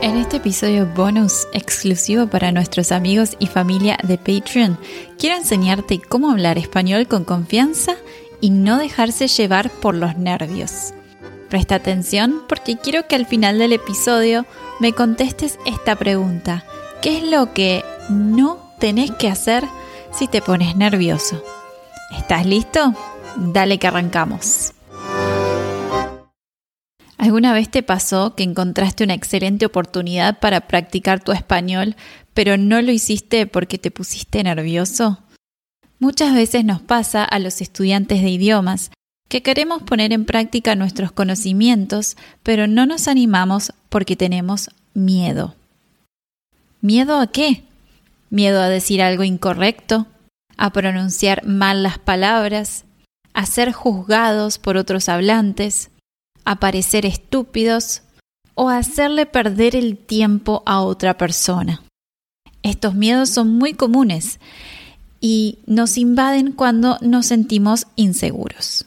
En este episodio bonus exclusivo para nuestros amigos y familia de Patreon, quiero enseñarte cómo hablar español con confianza y no dejarse llevar por los nervios. Presta atención porque quiero que al final del episodio me contestes esta pregunta. ¿Qué es lo que no tenés que hacer si te pones nervioso? ¿Estás listo? Dale que arrancamos. ¿Alguna vez te pasó que encontraste una excelente oportunidad para practicar tu español, pero no lo hiciste porque te pusiste nervioso? Muchas veces nos pasa a los estudiantes de idiomas que queremos poner en práctica nuestros conocimientos, pero no nos animamos porque tenemos miedo. ¿Miedo a qué? Miedo a decir algo incorrecto, a pronunciar mal las palabras, a ser juzgados por otros hablantes, a parecer estúpidos o hacerle perder el tiempo a otra persona. Estos miedos son muy comunes y nos invaden cuando nos sentimos inseguros.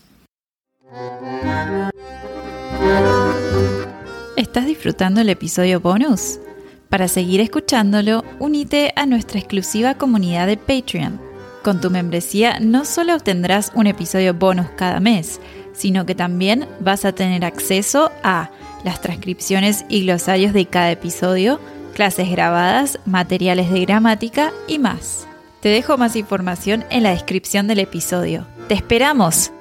¿Estás disfrutando el episodio bonus? Para seguir escuchándolo, únete a nuestra exclusiva comunidad de Patreon. Con tu membresía no solo obtendrás un episodio bonus cada mes, sino que también vas a tener acceso a las transcripciones y glosarios de cada episodio, clases grabadas, materiales de gramática y más. Te dejo más información en la descripción del episodio. ¡Te esperamos!